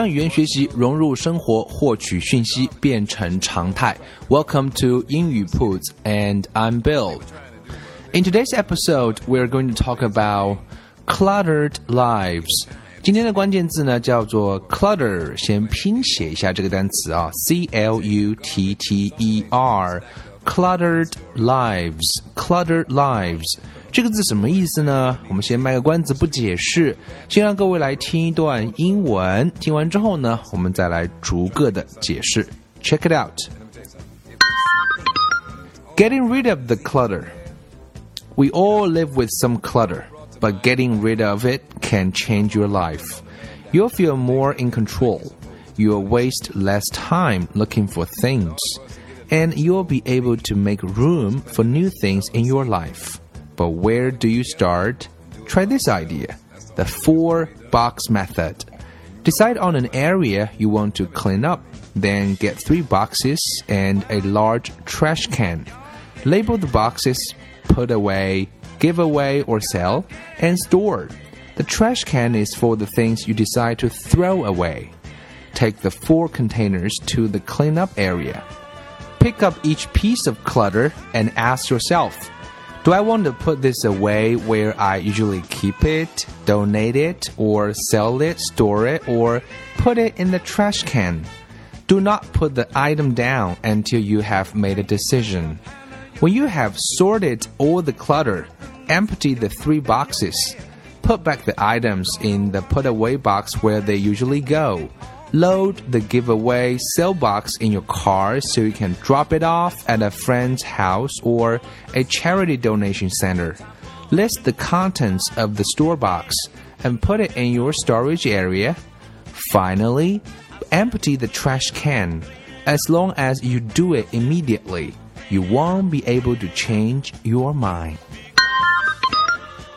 将语言学习融入生活，获取讯息变成常态。Welcome to 英语 Puts and I'm Bill. In today's episode, we're going to talk about cluttered lives. 今天的关键字呢叫做 clutter，先拼写一下这个单词啊，c l u t t e r，cluttered lives，cluttered lives。 这个字什么意思呢？我们先卖个关子，不解释，先让各位来听一段英文。听完之后呢，我们再来逐个的解释。Check it out. Getting rid of the clutter. We all live with some clutter, but getting rid of it can change your life. You'll feel more in control. You'll waste less time looking for things. And you'll be able to make room for new things in your life. But where do you start? Try this idea the four box method. Decide on an area you want to clean up, then get three boxes and a large trash can. Label the boxes, put away, give away or sell, and store. The trash can is for the things you decide to throw away. Take the four containers to the cleanup area. Pick up each piece of clutter and ask yourself, do I want to put this away where I usually keep it, donate it, or sell it, store it, or put it in the trash can? Do not put the item down until you have made a decision. When you have sorted all the clutter, empty the three boxes. Put back the items in the put away box where they usually go. Load the giveaway sale box in your car so you can drop it off at a friend's house or a charity donation center. List the contents of the store box and put it in your storage area. Finally, empty the trash can. As long as you do it immediately, you won't be able to change your mind.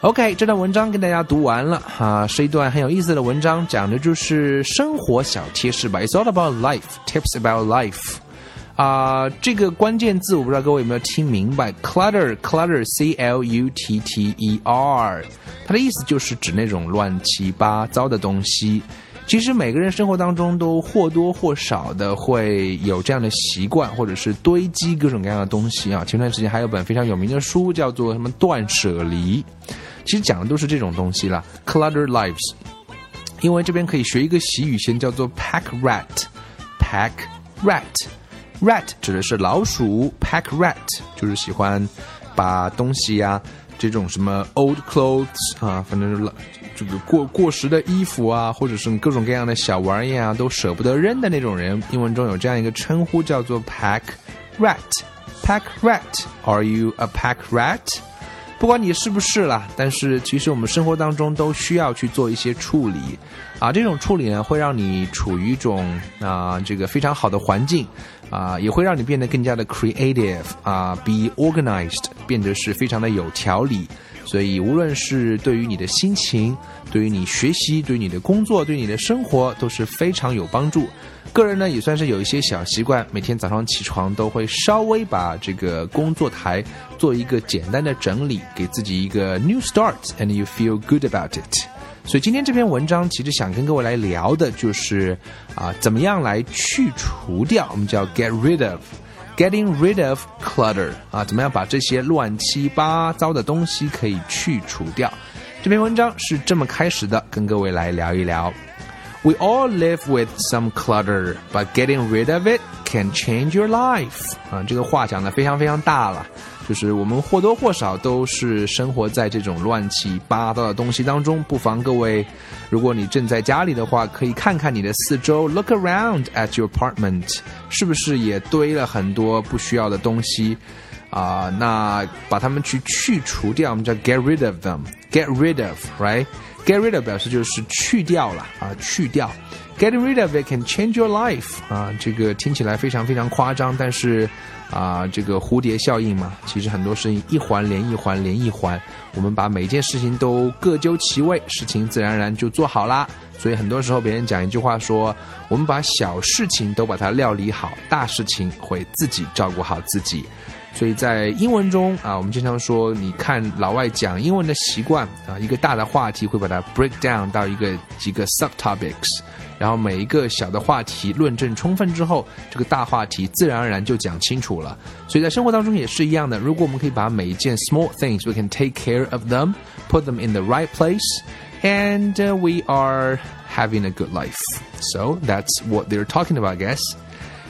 OK，这段文章跟大家读完了哈，是一段很有意思的文章，讲的就是生活小贴士吧。It's all about life, tips about life。啊，这个关键字我不知道各位有没有听明白，clutter，clutter，c l u t t e r，它的意思就是指那种乱七八糟的东西。其实每个人生活当中都或多或少的会有这样的习惯，或者是堆积各种各样的东西啊。前段时间还有本非常有名的书叫做什么《断舍离》。其实讲的都是这种东西了，clutter lives。因为这边可以学一个习语，先叫做 pack rat，pack rat，rat 指的是老鼠，pack rat 就是喜欢把东西呀，这种什么 old clothes 啊，反正是这个过过时的衣服啊，或者是各种各样的小玩意啊，都舍不得扔的那种人。英文中有这样一个称呼，叫做 pack rat，pack rat，Are you a pack rat？不管你是不是啦，但是其实我们生活当中都需要去做一些处理，啊，这种处理呢会让你处于一种啊这个非常好的环境，啊，也会让你变得更加的 creative，啊，be organized，变得是非常的有条理。所以无论是对于你的心情，对于你学习，对于你的工作，对你的生活都是非常有帮助。个人呢也算是有一些小习惯，每天早上起床都会稍微把这个工作台做一个简单的整理，给自己一个 new start，and you feel good about it。所以今天这篇文章其实想跟各位来聊的就是啊，怎么样来去除掉，我们叫 get rid of Getting rid of clutter 啊，怎么样把这些乱七八糟的东西可以去除掉。这篇文章是这么开始的，跟各位来聊一聊。We all live with some clutter, but getting rid of it can change your life. 啊，这个话讲的非常非常大了，就是我们或多或少都是生活在这种乱七八糟的东西当中。不妨各位，如果你正在家里的话，可以看看你的四周，look around at your apartment，是不是也堆了很多不需要的东西？啊、那把它们去去除掉，我们叫 get rid of them，get rid of，right？get rid of 表示就是去掉了啊，去掉。Getting rid of it can change your life 啊，这个听起来非常非常夸张，但是啊，这个蝴蝶效应嘛，其实很多事情一环连一环连一环，我们把每件事情都各就其位，事情自然而然就做好啦。所以很多时候别人讲一句话说，我们把小事情都把它料理好，大事情会自己照顾好自己。所以在英文中啊，我们经常说，你看老外讲英文的习惯啊，一个大的话题会把它 break down 到一个几个 subtopics。然后每一个小的话题论证充分之后，这个大话题自然而然就讲清楚了。所以在生活当中也是一样的。如果我们可以把每一件 small things we can take care of them, put them in the right place, and uh, we are having a good life. So that's what they're talking about, I guess.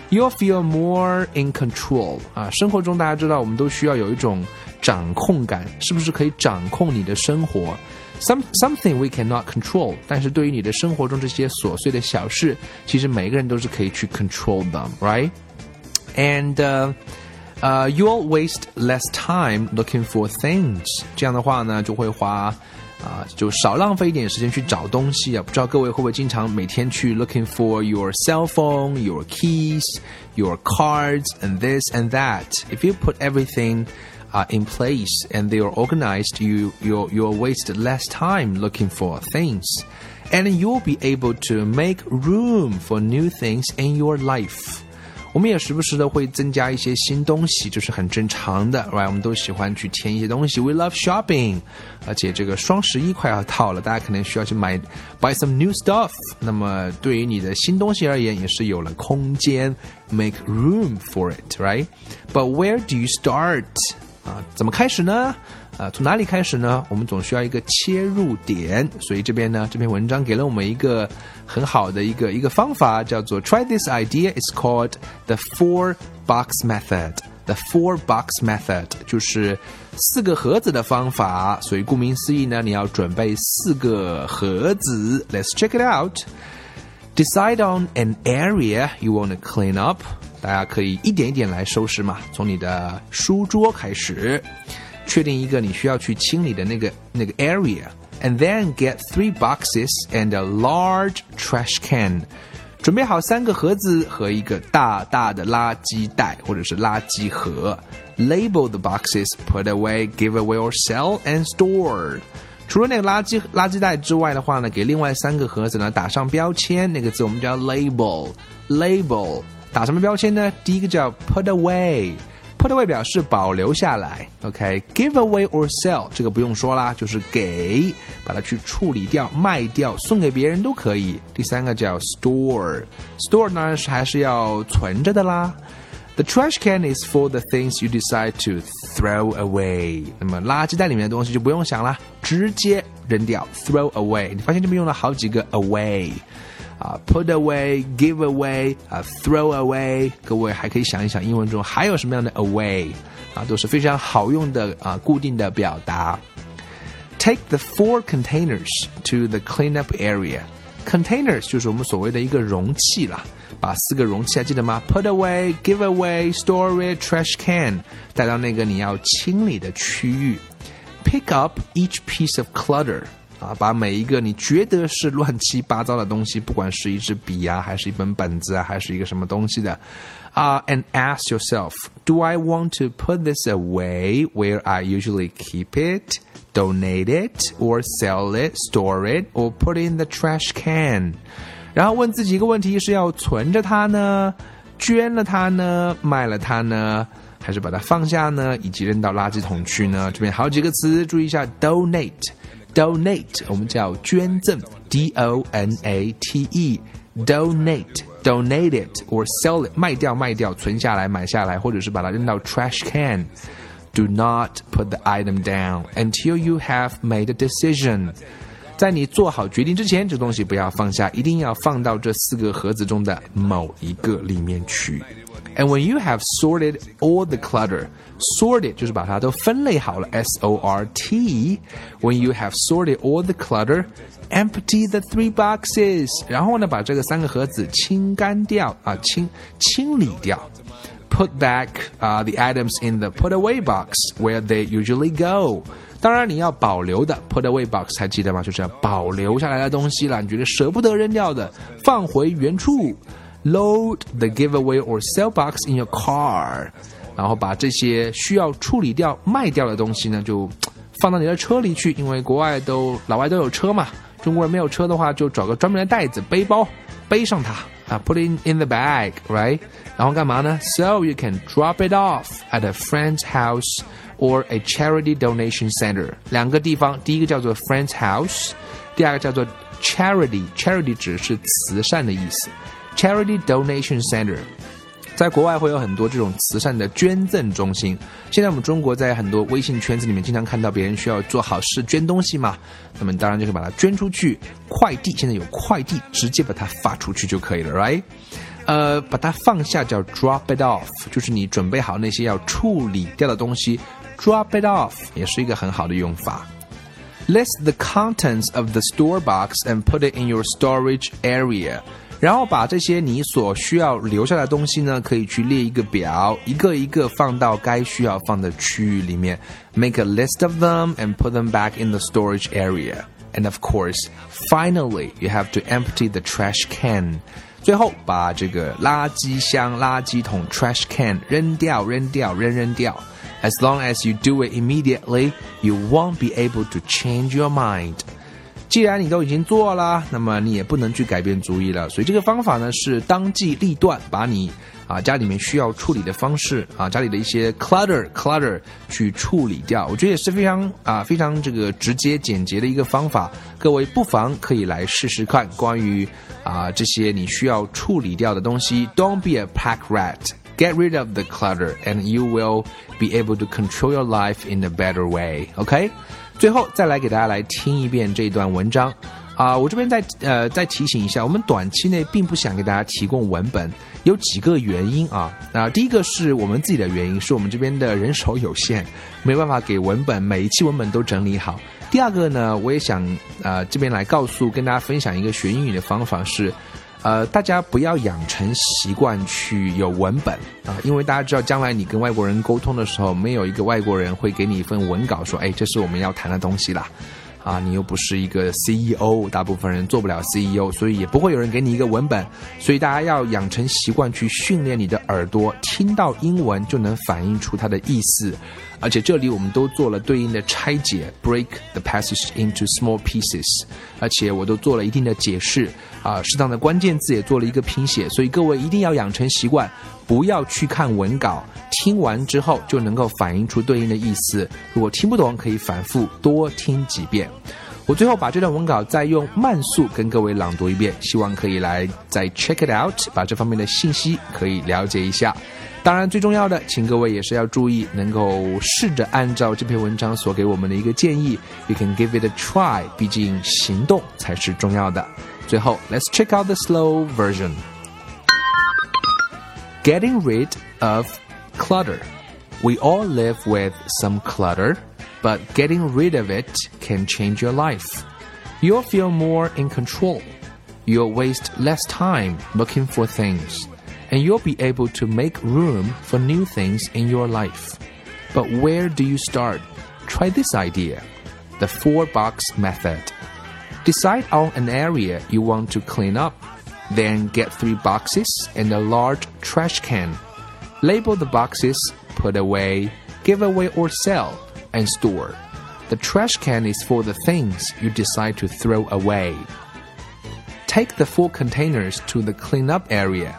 You'll feel more in control 啊，生活中大家知道我们都需要有一种掌控感，是不是可以掌控你的生活？some something we cannot control，但是对于你的生活中这些琐碎的小事，其实每个人都是可以去 control them，right？And uh, uh, you'll waste less time looking for things。这样的话呢，就会花 啊，就少浪费一点时间去找东西啊。不知道各位会不会经常每天去 looking for your cell phone, your keys, your cards, and this and that. If you put everything are in place and they are organized, you you'll, you'll waste less time looking for things, and you'll be able to make room for new things in your life. 我们也时不时的会增加一些新东西，这是很正常的，right？我们都喜欢去添一些东西。We love shopping，而且这个双十一快要到了，大家可能需要去买 buy some new stuff。那么对于你的新东西而言，也是有了空间，make room for it，right？But where do you start？啊，怎么开始呢？啊，从哪里开始呢？我们总需要一个切入点，所以这边呢，这篇文章给了我们一个很好的一个一个方法，叫做 Try this idea. It's called the four box method. The four box method 就是四个盒子的方法。所以顾名思义呢，你要准备四个盒子。Let's check it out. Decide on an area you want to clean up. 大家可以一点一点来收拾嘛，从你的书桌开始，确定一个你需要去清理的那个那个 area，and then get three boxes and a large trash can，准备好三个盒子和一个大大的垃圾袋或者是垃圾盒，label the boxes, put away, give away or sell and store。除了那个垃圾垃圾袋之外的话呢，给另外三个盒子呢打上标签，那个字我们叫 label，label。打什么标签呢？第一个叫 put Away，put away 表示保留下来。OK，give away or sell 这个不用说啦，就是给，把它去处理掉、卖掉、送给别人都可以。第三个叫 store，store 当然是还是要存着的啦。The trash can is for the things you decide to throw away。那么垃圾袋里面的东西就不用想了，直接扔掉，throw away。你发现这边用了好几个 away。啊，put away, give away, 啊，throw away，各位还可以想一想，英文中还有什么样的 away 啊，都是非常好用的啊，固定的表达。Take the four containers to the cleanup area. Containers 就是我们所谓的一个容器啦，把四个容器还记得吗？Put away, give away, store it, trash can，带到那个你要清理的区域。Pick up each piece of clutter. 啊，把每一个你觉得是乱七八糟的东西，不管是一支笔啊，还是一本本子啊，还是一个什么东西的，啊，and ask yourself, do I want to put this away where I usually keep it, donate it, or sell it, store it, or put it in the trash can？然后问自己一个问题：是要存着它呢，捐了它呢，卖了它呢？还是把它放下呢，以及扔到垃圾桶去呢？这边好几个词，注意一下：donate。 donate 我们叫捐赠，d o n a t e，donate donate it or sell it 卖掉卖掉，存下来买下来，或者是把它扔到 trash can。Do not put the item down until you have made a decision。在你做好决定之前，这东西不要放下，一定要放到这四个盒子中的某一个里面去。 And when you have sorted all the clutter, sorted 就是把它都分类好了，S O R T。When you have sorted all the clutter, empty the three boxes。然后呢，把这个三个盒子清干掉啊，清清理掉。 put back uh, the items in the put away box where they usually go. 当然，你要保留的 put away box 还记得吗？就是要保留下来的东西啦，你觉得舍不得扔掉的，放回原处。 Load the giveaway or sell box in your car，然后把这些需要处理掉、卖掉的东西呢，就放到你的车里去。因为国外都老外都有车嘛，中国人没有车的话，就找个专门的袋子、背包背上它啊，put it in the bag，right？然后干嘛呢？So you can drop it off at a friend's house or a charity donation center。两个地方，第一个叫做 friend's house，第二个叫做 charity。charity 指是慈善的意思。 Charity Donation Center，在国外会有很多这种慈善的捐赠中心。现在我们中国在很多微信圈子里面经常看到别人需要做好事捐东西嘛，那么当然就是把它捐出去。快递现在有快递，直接把它发出去就可以了，right？呃，把它放下叫 drop it off，就是你准备好那些要处理掉的东西，drop it off 也是一个很好的用法。List the contents of the store box and put it in your storage area. 然后把这些你所需要留下的东西呢，可以去列一个表，一个一个放到该需要放的区域里面。Make a list of them and put them back in the storage area. And of course, finally, you have to empty the trash can. 最后把这个垃圾箱、垃圾桶 trash can 扔掉、扔掉、扔扔掉。As long as you do it immediately, you won't be able to change your mind. 既然你都已经做了，那么你也不能去改变主意了。所以这个方法呢是当机立断，把你啊家里面需要处理的方式啊家里的一些 clutter clutter 去处理掉。我觉得也是非常啊非常这个直接简洁的一个方法。各位不妨可以来试试看。关于啊这些你需要处理掉的东西，Don't be a pack rat. Get rid of the clutter, and you will be able to control your life in a better way. OK. 最后再来给大家来听一遍这段文章，啊，我这边再呃再提醒一下，我们短期内并不想给大家提供文本，有几个原因啊，啊，第一个是我们自己的原因，是我们这边的人手有限，没办法给文本每一期文本都整理好。第二个呢，我也想呃这边来告诉跟大家分享一个学英语的方法是。呃，大家不要养成习惯去有文本啊，因为大家知道，将来你跟外国人沟通的时候，没有一个外国人会给你一份文稿说，哎，这是我们要谈的东西啦。啊，你又不是一个 CEO，大部分人做不了 CEO，所以也不会有人给你一个文本。所以大家要养成习惯去训练你的耳朵，听到英文就能反映出它的意思。而且这里我们都做了对应的拆解，break the passage into small pieces。而且我都做了一定的解释，啊，适当的关键字也做了一个拼写。所以各位一定要养成习惯，不要去看文稿。听完之后就能够反映出对应的意思。如果听不懂，可以反复多听几遍。我最后把这段文稿再用慢速跟各位朗读一遍，希望可以来再 check it out，把这方面的信息可以了解一下。当然，最重要的，请各位也是要注意，能够试着按照这篇文章所给我们的一个建议，you can give it a try。毕竟行动才是重要的。最后，let's check out the slow version。Getting rid of Clutter. We all live with some clutter, but getting rid of it can change your life. You'll feel more in control. You'll waste less time looking for things, and you'll be able to make room for new things in your life. But where do you start? Try this idea the four box method. Decide on an area you want to clean up, then get three boxes and a large trash can Label the boxes, put away, give away or sell, and store. The trash can is for the things you decide to throw away. Take the full containers to the cleanup area.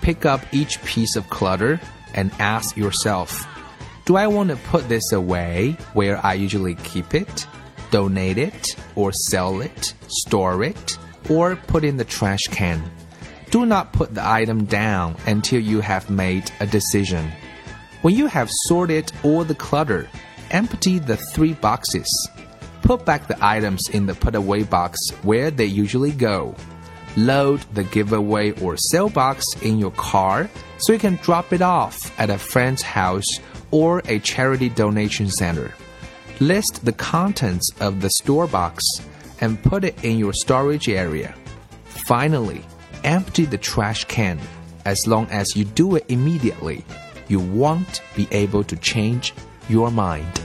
Pick up each piece of clutter and ask yourself Do I want to put this away where I usually keep it, donate it, or sell it, store it, or put in the trash can? Do not put the item down until you have made a decision. When you have sorted all the clutter, empty the three boxes. Put back the items in the put away box where they usually go. Load the giveaway or sale box in your car so you can drop it off at a friend's house or a charity donation center. List the contents of the store box and put it in your storage area. Finally, empty the trash can. as long as you do it immediately, you won't be able to change your mind.